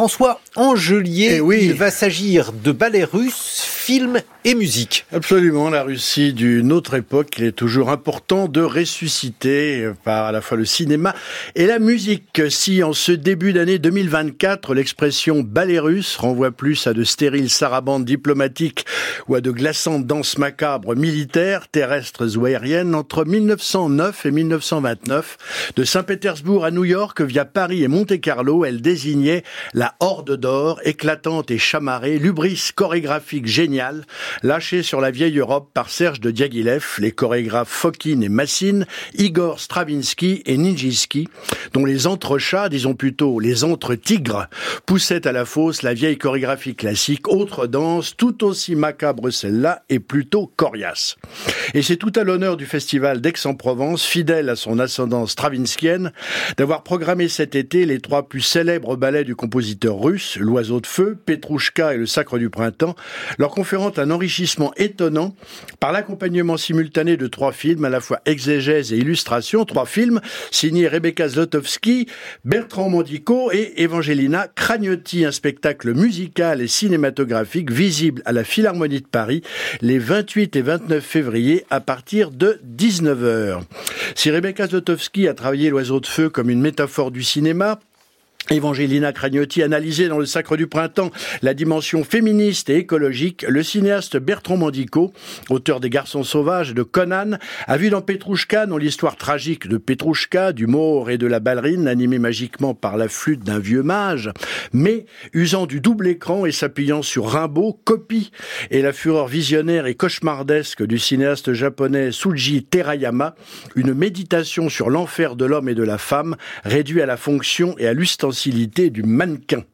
François Angelier, Eh oui. il va s'agir de ballet russe, film et musique. Absolument, la Russie d'une autre époque, il est toujours important de ressusciter euh, par à la fois le cinéma et la musique. Si en ce début d'année 2024, l'expression ballet russe renvoie plus à de stériles sarabandes diplomatiques ou à de glaçantes danses macabres militaires, terrestres ou aériennes, entre 1909 et 1929, de Saint-Pétersbourg à New York via Paris et Monte-Carlo, elle désignait la horde d'or, éclatante et chamarrée, lubris chorégraphique géniale, lâchée sur la vieille Europe par Serge de Diaghilev, les chorégraphes Fokin et Massine, Igor Stravinsky et Nijinsky, dont les entrechats, disons plutôt les entre-tigres, poussaient à la fosse la vieille chorégraphie classique, autre danse tout aussi macabre celle-là et plutôt coriace. Et c'est tout à l'honneur du festival d'Aix-en-Provence, fidèle à son ascendance stravinskienne, d'avoir programmé cet été les trois plus célèbres ballets du compositeur russe, L'Oiseau de Feu, Petrouchka et Le Sacre du Printemps, leur conférant un enrichissement étonnant par l'accompagnement simultané de trois films, à la fois exégèse et illustration, trois films signés Rebecca Zlotowski, Bertrand Mondico et Evangelina Cragnotti, un spectacle musical et cinématographique visible à la Philharmonie de Paris les 28 et 29 février à partir de 19h. Si Rebecca Zlotowski a travaillé L'Oiseau de Feu comme une métaphore du cinéma, Evangelina Cragnotti analysait dans le Sacre du Printemps la dimension féministe et écologique. Le cinéaste Bertrand Mandico, auteur des Garçons Sauvages et de Conan, a vu dans Petrouchka, dans l'histoire tragique de Petrouchka, du mort et de la ballerine, animée magiquement par la flûte d'un vieux mage, mais usant du double écran et s'appuyant sur Rimbaud, copie et la fureur visionnaire et cauchemardesque du cinéaste japonais Suji Terayama, une méditation sur l'enfer de l'homme et de la femme, réduit à la fonction et à l'ustensile du mannequin.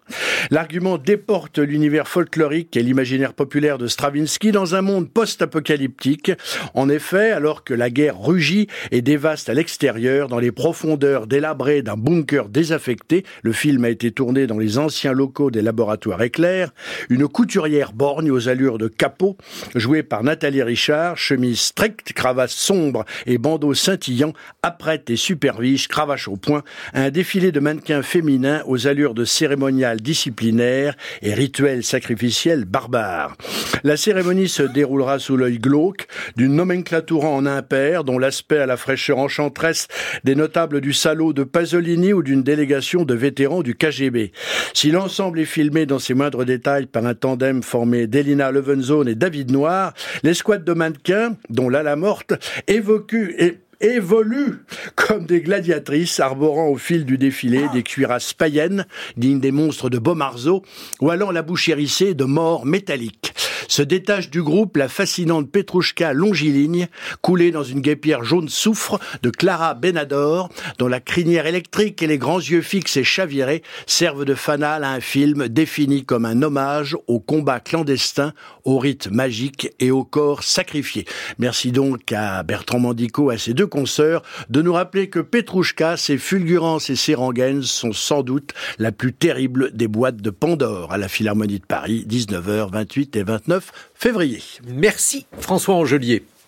L'argument déporte l'univers folklorique et l'imaginaire populaire de Stravinsky dans un monde post-apocalyptique. En effet, alors que la guerre rugit et dévaste à l'extérieur, dans les profondeurs délabrées d'un bunker désaffecté, le film a été tourné dans les anciens locaux des laboratoires éclairs, une couturière borgne aux allures de capot, jouée par Nathalie Richard, chemise stricte, cravate sombre et bandeau scintillant, apprête et supervise, cravache au poing, un défilé de mannequins féminins aux allures de cérémonial disciplinaire et rituel sacrificiel barbare. La cérémonie se déroulera sous l'œil glauque d'une nomenclature en impair dont l'aspect à la fraîcheur enchanteresse des notables du salaud de Pasolini ou d'une délégation de vétérans du KGB. Si l'ensemble est filmé dans ses moindres détails par un tandem formé d'Elina Levenzone et David Noir, l'escouade de mannequins, dont Lala Morte, et évoluent comme des gladiatrices arborant au fil du défilé des cuirasses païennes, dignes des monstres de Beaumarzeau, ou allant la bouche hérissée de morts métalliques. Se détache du groupe la fascinante Petrouchka longiligne, coulée dans une guépière jaune soufre de Clara Benador, dont la crinière électrique et les grands yeux fixes et chavirés servent de fanal à un film défini comme un hommage au combat clandestin, au rite magique et au corps sacrifié. Merci donc à Bertrand Mandico, à ses deux consoeurs, de nous rappeler que Petrouchka, ses fulgurances et ses rengaines sont sans doute la plus terrible des boîtes de Pandore à la Philharmonie de Paris, 19h, 28 et 29 février. Merci François Angelier.